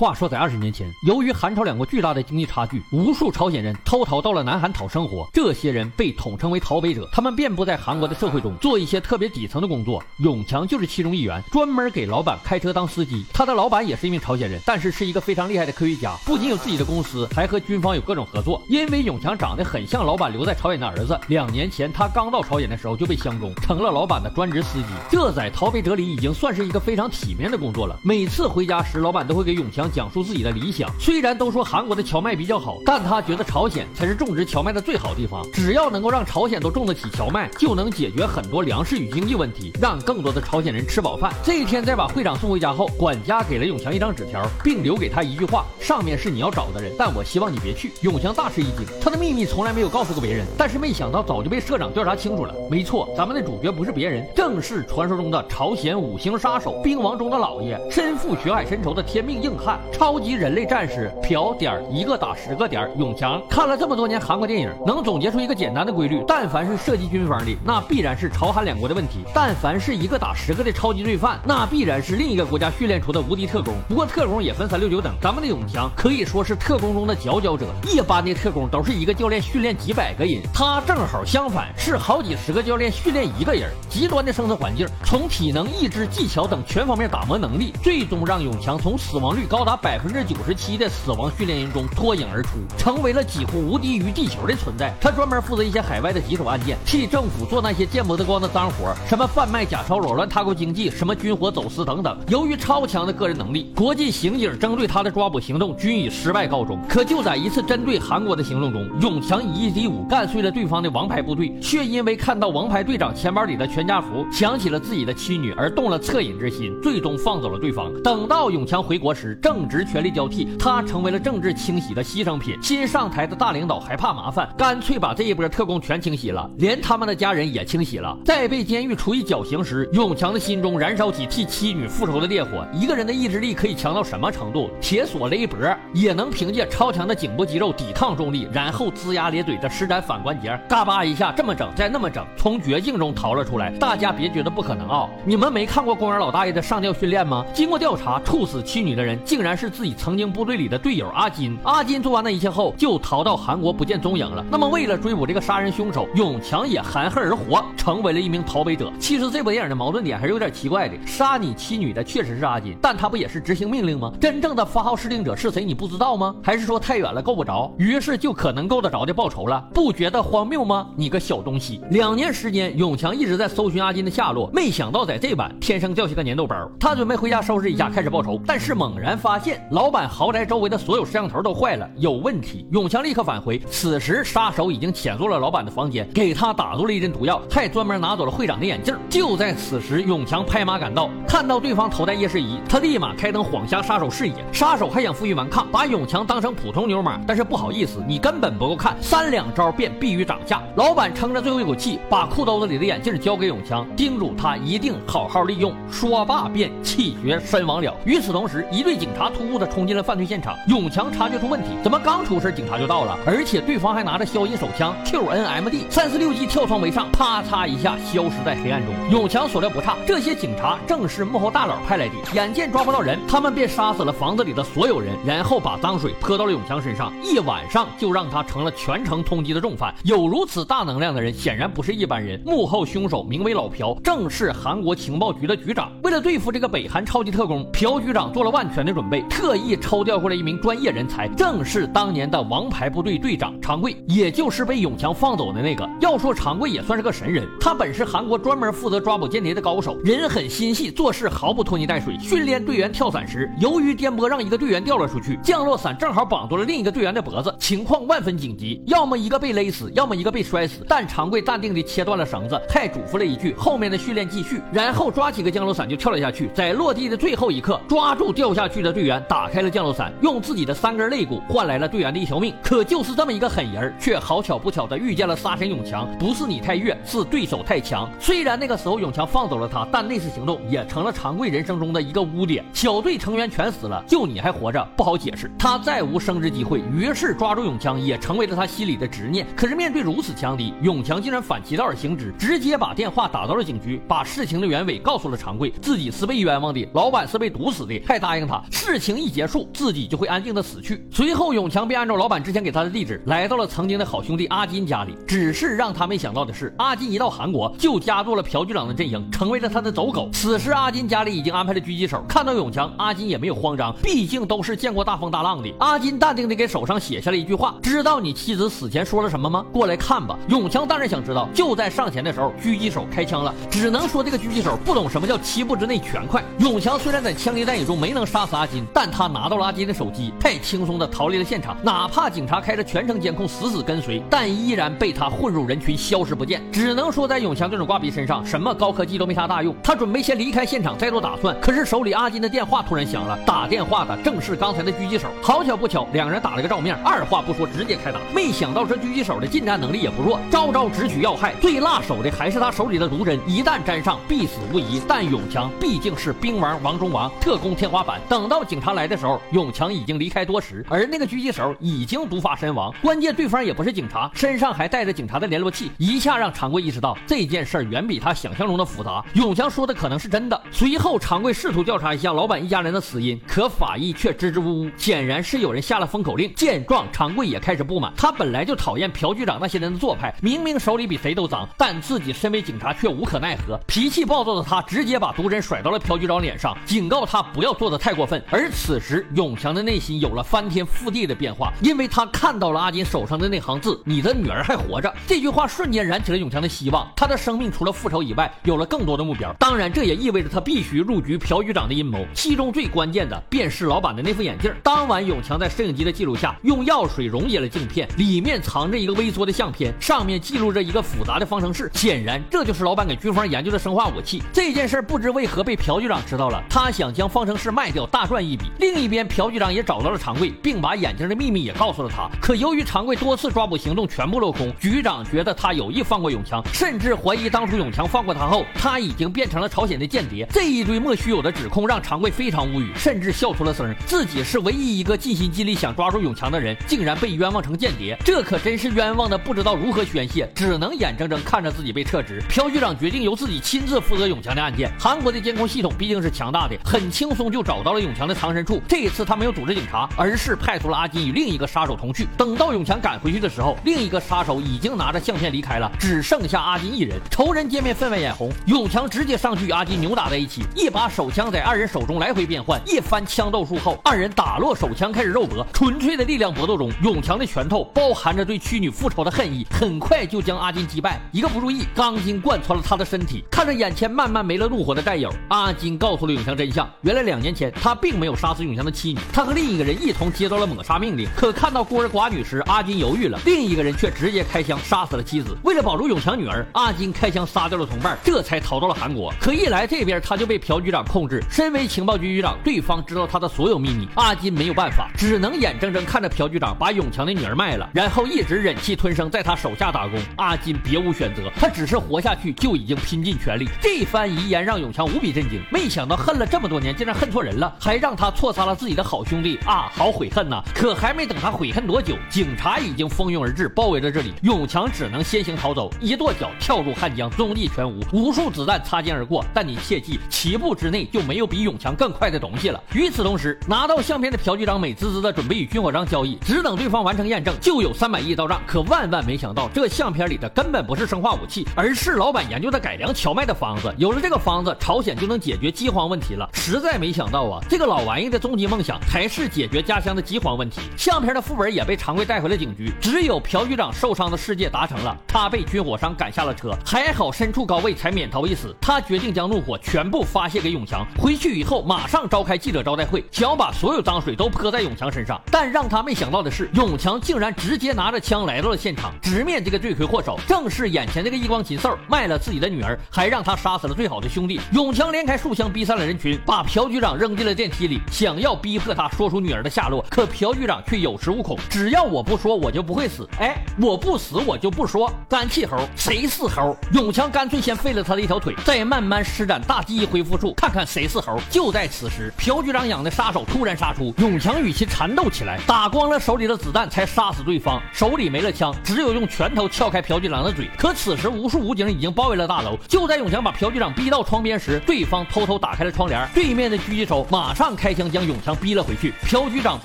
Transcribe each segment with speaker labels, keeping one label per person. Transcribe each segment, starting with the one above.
Speaker 1: 话说，在二十年前，由于韩朝两国巨大的经济差距，无数朝鲜人偷逃到了南韩讨生活。这些人被统称为逃北者，他们遍布在韩国的社会中，做一些特别底层的工作。永强就是其中一员，专门给老板开车当司机。他的老板也是一名朝鲜人，但是是一个非常厉害的科学家，不仅有自己的公司，还和军方有各种合作。因为永强长得很像老板留在朝鲜的儿子，两年前他刚到朝鲜的时候就被相中，成了老板的专职司机。这在逃北者里已经算是一个非常体面的工作了。每次回家时，老板都会给永强。讲述自己的理想。虽然都说韩国的荞麦比较好，但他觉得朝鲜才是种植荞麦的最好地方。只要能够让朝鲜都种得起荞麦，就能解决很多粮食与经济问题，让更多的朝鲜人吃饱饭。这一天，在把会长送回家后，管家给了永强一张纸条，并留给他一句话：上面是你要找的人，但我希望你别去。永强大吃一惊，他的秘密从来没有告诉过别人，但是没想到早就被社长调查清楚了。没错，咱们的主角不是别人，正是传说中的朝鲜五星杀手，兵王中的老爷，身负血海深仇的天命硬汉。超级人类战士朴点儿一个打十个点儿，永强看了这么多年韩国电影，能总结出一个简单的规律：但凡是涉及军方的，那必然是朝韩两国的问题；但凡是一个打十个的超级罪犯，那必然是另一个国家训练出的无敌特工。不过特工也分三六九等，咱们的永强可以说是特工中的佼佼者。一般的特工都是一个教练训练几百个人，他正好相反，是好几十个教练训练一个人。极端的生存环境，从体能、意志、技巧等全方面打磨能力，最终让永强从死亡率高达。达百分之九十七的死亡训练营中脱颖而出，成为了几乎无敌于地球的存在。他专门负责一些海外的棘手案件，替政府做那些见不得光的脏活，什么贩卖假钞、扰乱他国经济，什么军火走私等等。由于超强的个人能力，国际刑警针对他的抓捕行动均以失败告终。可就在一次针对韩国的行动中，永强以一敌五干碎了对方的王牌部队，却因为看到王牌队长钱包里的全家福，想起了自己的妻女而动了恻隐之心，最终放走了对方。等到永强回国时，正。正值权力交替，他成为了政治清洗的牺牲品。新上台的大领导还怕麻烦，干脆把这一波特工全清洗了，连他们的家人也清洗了。在被监狱处以绞刑时，永强的心中燃烧起替妻女复仇的烈火。一个人的意志力可以强到什么程度？铁锁勒脖也能凭借超强的颈部肌肉抵抗重力，然后龇牙咧嘴的施展反关节，嘎巴一下这么整，再那么整，从绝境中逃了出来。大家别觉得不可能啊！你们没看过公园老大爷的上吊训练吗？经过调查，处死妻女的人竟竟然。是自己曾经部队里的队友阿金。阿金做完那一切后，就逃到韩国不见踪影了。那么，为了追捕这个杀人凶手，永强也含恨而活，成为了一名逃北者。其实这部电影的矛盾点还是有点奇怪的。杀你妻女的确实是阿金，但他不也是执行命令吗？真正的发号施令者是谁？你不知道吗？还是说太远了够不着，于是就可能够得着的报仇了？不觉得荒谬吗？你个小东西！两年时间，永强一直在搜寻阿金的下落，没想到在这晚天生掉下个粘豆包。他准备回家收拾一下，开始报仇，但是猛然发。发现老板豪宅周围的所有摄像头都坏了，有问题。永强立刻返回，此时杀手已经潜入了老板的房间，给他打入了一针毒药，还专门拿走了会长的眼镜。就在此时，永强拍马赶到，看到对方头戴夜视仪，他立马开灯晃瞎杀手视野。杀手还想负隅顽抗，把永强当成普通牛马，但是不好意思，你根本不够看，三两招便毙于掌下。老板撑着最后一口气，把裤兜子里的眼镜交给永强，叮嘱他一定好好利用。说罢便气绝身亡了。与此同时，一队警察。察突兀的冲进了犯罪现场，永强察觉出问题，怎么刚出事警察就到了？而且对方还拿着消音手枪 QNMD 三四六 G 跳窗为上，啪嚓一下消失在黑暗中。永强所料不差，这些警察正是幕后大佬派来的。眼见抓不到人，他们便杀死了房子里的所有人，然后把脏水泼到了永强身上，一晚上就让他成了全城通缉的重犯。有如此大能量的人，显然不是一般人。幕后凶手名为老朴，正是韩国情报局的局长。为了对付这个北韩超级特工，朴局长做了万全的准备。特意抽调过来一名专业人才，正是当年的王牌部队队长常贵，也就是被永强放走的那个。要说常贵也算是个神人，他本是韩国专门负责抓捕间谍的高手，人狠心细，做事毫不拖泥带水。训练队员跳伞时，由于颠簸让一个队员掉了出去，降落伞正好绑住了另一个队员的脖子，情况万分紧急，要么一个被勒死，要么一个被摔死。但常贵淡定地切断了绳子，还嘱咐了一句：“后面的训练继续。”然后抓起个降落伞就跳了下去，在落地的最后一刻，抓住掉下去的队队员。打开了降落伞，用自己的三根肋骨换来了队员的一条命。可就是这么一个狠人，却好巧不巧的遇见了杀神永强。不是你太越，是对手太强。虽然那个时候永强放走了他，但那次行动也成了常贵人生中的一个污点。小队成员全死了，就你还活着，不好解释。他再无升职机会，于是抓住永强也成为了他心里的执念。可是面对如此强敌，永强竟然反其道而行之，直接把电话打到了警局，把事情的原委告诉了常贵，自己是被冤枉的，老板是被毒死的，还答应他是。事情一结束，自己就会安静的死去。随后，永强便按照老板之前给他的地址，来到了曾经的好兄弟阿金家里。只是让他没想到的是，阿金一到韩国就加入了朴局长的阵营，成为了他的走狗。此时，阿金家里已经安排了狙击手。看到永强，阿金也没有慌张，毕竟都是见过大风大浪的。阿金淡定的给手上写下了一句话：“知道你妻子死前说了什么吗？过来看吧。”永强当然想知道。就在上前的时候，狙击手开枪了。只能说这个狙击手不懂什么叫七步之内全快。永强虽然在枪林弹雨中没能杀死阿金但他拿到了阿金的手机，太轻松的逃离了现场。哪怕警察开着全程监控死死跟随，但依然被他混入人群，消失不见。只能说在永强这种挂逼身上，什么高科技都没啥大用。他准备先离开现场再做打算，可是手里阿金的电话突然响了，打电话的正是刚才的狙击手。好巧不巧，两人打了个照面，二话不说直接开打。没想到这狙击手的近战能力也不弱，招招直取要害。最辣手的还是他手里的毒针，一旦沾上必死无疑。但永强毕竟是兵王王中王，特工天花板。等到警察来的时候，永强已经离开多时，而那个狙击手已经毒发身亡。关键对方也不是警察，身上还带着警察的联络器，一下让常贵意识到这件事远比他想象中的复杂。永强说的可能是真的。随后，常贵试图调查一下老板一家人的死因，可法医却支支吾吾，显然是有人下了封口令。见状，常贵也开始不满。他本来就讨厌朴局长那些人的做派，明明手里比谁都脏，但自己身为警察却无可奈何。脾气暴躁的他直接把毒针甩到了朴局长脸上，警告他不要做的太过分。而此时，永强的内心有了翻天覆地的变化，因为他看到了阿金手上的那行字：“你的女儿还活着。”这句话瞬间燃起了永强的希望。他的生命除了复仇以外，有了更多的目标。当然，这也意味着他必须入局朴局长的阴谋。其中最关键的便是老板的那副眼镜。当晚，永强在摄影机的记录下，用药水溶解了镜片，里面藏着一个微缩的相片，上面记录着一个复杂的方程式。显然，这就是老板给军方研究的生化武器。这件事不知为何被朴局长知道了，他想将方程式卖掉，大赚一笔。另一边，朴局长也找到了常贵，并把眼镜的秘密也告诉了他。可由于常贵多次抓捕行动全部落空，局长觉得他有意放过永强，甚至怀疑当初永强放过他后，他已经变成了朝鲜的间谍。这一堆莫须有的指控让常贵非常无语，甚至笑出了声。自己是唯一一个尽心尽力想抓住永强的人，竟然被冤枉成间谍，这可真是冤枉的不知道如何宣泄，只能眼睁睁看着自己被撤职。朴局长决定由自己亲自负责永强的案件。韩国的监控系统毕竟是强大的，很轻松就找到了永强的藏身处。这一次他没有组织警察，而是派出了阿金与另一个杀手同去。等到永强赶回去的时候，另一个杀手已经拿着相片离开了，只剩下阿金一人。仇人见面分外眼红，永强直接上去与阿金扭打在一起，一把手枪在二人手中来回变换。一番枪斗术后，二人打落手枪，开始肉搏。纯粹的力量搏斗中，永强的拳头包含着对屈女复仇的恨意，很快就将阿金击败。一个不注意，钢筋贯穿了他的身体。看着眼前慢慢没了怒火的战友，阿金告诉了永强真相：原来两年前他并没有杀死永强的妻女，他和另一个人一同接到了抹杀命令。可看到孤儿寡女时，阿金犹豫了，另一个人却直接开枪杀死了妻子。为了保住永强女儿，阿金开枪杀掉了同伴，这才逃到了韩国。可一来这边他就被朴局长控制，身为情报局局长，对方知道他的所有秘密，阿金没有办法，只能眼睁睁看着朴局长把永强的女儿卖了，然后一直忍气吞声在他手下打工。阿金别无选择，他只是活下去就已经拼尽全力。这番遗言让永强无比震惊，没想到恨了这么多年，竟然恨错人了，还让让他错杀了自己的好兄弟啊！好悔恨呐！可还没等他悔恨多久，警察已经蜂拥而至，包围着这里。永强只能先行逃走，一跺脚跳入汉江，踪迹全无。无数子弹擦肩而过，但你切记，七步之内就没有比永强更快的东西了。与此同时，拿到相片的朴局长美滋滋的准备与军火商交易，只等对方完成验证，就有三百亿到账。可万万没想到，这相片里的根本不是生化武器，而是老板研究的改良荞麦的方子。有了这个方子，朝鲜就能解决饥荒问题了。实在没想到啊，这个老好玩意的终极梦想还是解决家乡的饥荒问题。相片的副本也被常贵带回了警局，只有朴局长受伤的世界达成了，他被军火商赶下了车，还好身处高位才免逃一死。他决定将怒火全部发泄给永强，回去以后马上召开记者招待会，想要把所有脏水都泼在永强身上。但让他没想到的是，永强竟然直接拿着枪来到了现场，直面这个罪魁祸首，正是眼前这个一光禽兽，卖了自己的女儿，还让他杀死了最好的兄弟。永强连开数枪逼散了人群，把朴局长扔进了电梯里，想要逼迫他说出女儿的下落。可朴局长却有恃无恐，只要我不说，我就不会死。哎，我不死，我就不说。干气猴，谁是猴？永强干脆先废了他的一条腿，再慢慢施展大记忆恢复术，看看谁是猴。就在此时，朴局长养的杀手突然杀出，永强与其缠斗起来，打光了手里的子弹才杀死对方。手里没了枪，只有用拳头撬开朴局长的嘴。可此时，无数武警已经包围了大楼。就在永强把朴局长逼到窗边时，对方偷偷打开了窗帘，对面的狙击手马上上开枪将永强逼了回去。朴局长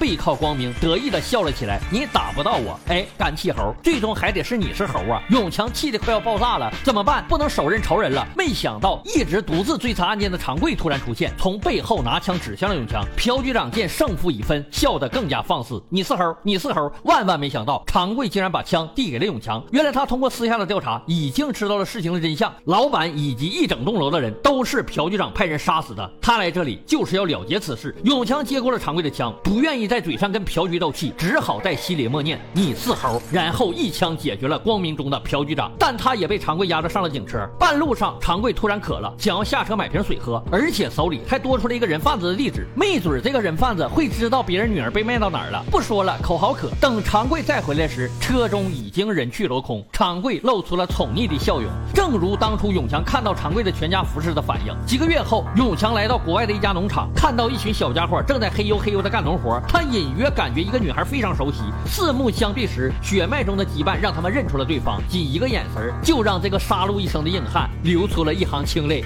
Speaker 1: 背靠光明，得意的笑了起来。你打不到我，哎，干气猴，最终还得是你是猴啊！永强气得快要爆炸了，怎么办？不能手刃仇人了。没想到一直独自追查案件的长贵突然出现，从背后拿枪指向了永强。朴局长见胜负已分，笑得更加放肆。你是猴，你是猴，万万没想到长贵竟然把枪递给了永强。原来他通过私下的调查，已经知道了事情的真相。老板以及一整栋楼的人都是朴局长派人杀死的。他来这里就是要了结此事。永强接过了常贵的枪，不愿意在嘴上跟朴局斗气，只好在心里默念：“你是猴。”然后一枪解决了光明中的朴局长。但他也被常贵押着上了警车。半路上，常贵突然渴了，想要下车买瓶水喝，而且手里还多出了一个人贩子的地址。没准这个人贩子会知道别人女儿被卖到哪儿了。不说了，口好渴。等常贵再回来时，车中已经人去楼空。常贵露出了宠溺的笑容，正如当初永强看到常贵的全家福似的反应。几个月后，永强来到国外的一家农场，看到一群小家伙正在嘿呦嘿呦的干农活。他隐约感觉一个女孩非常熟悉。四目相对时，血脉中的羁绊让他们认出了对方。仅一个眼神，就让这个杀戮一生的硬汉流出了一行清泪。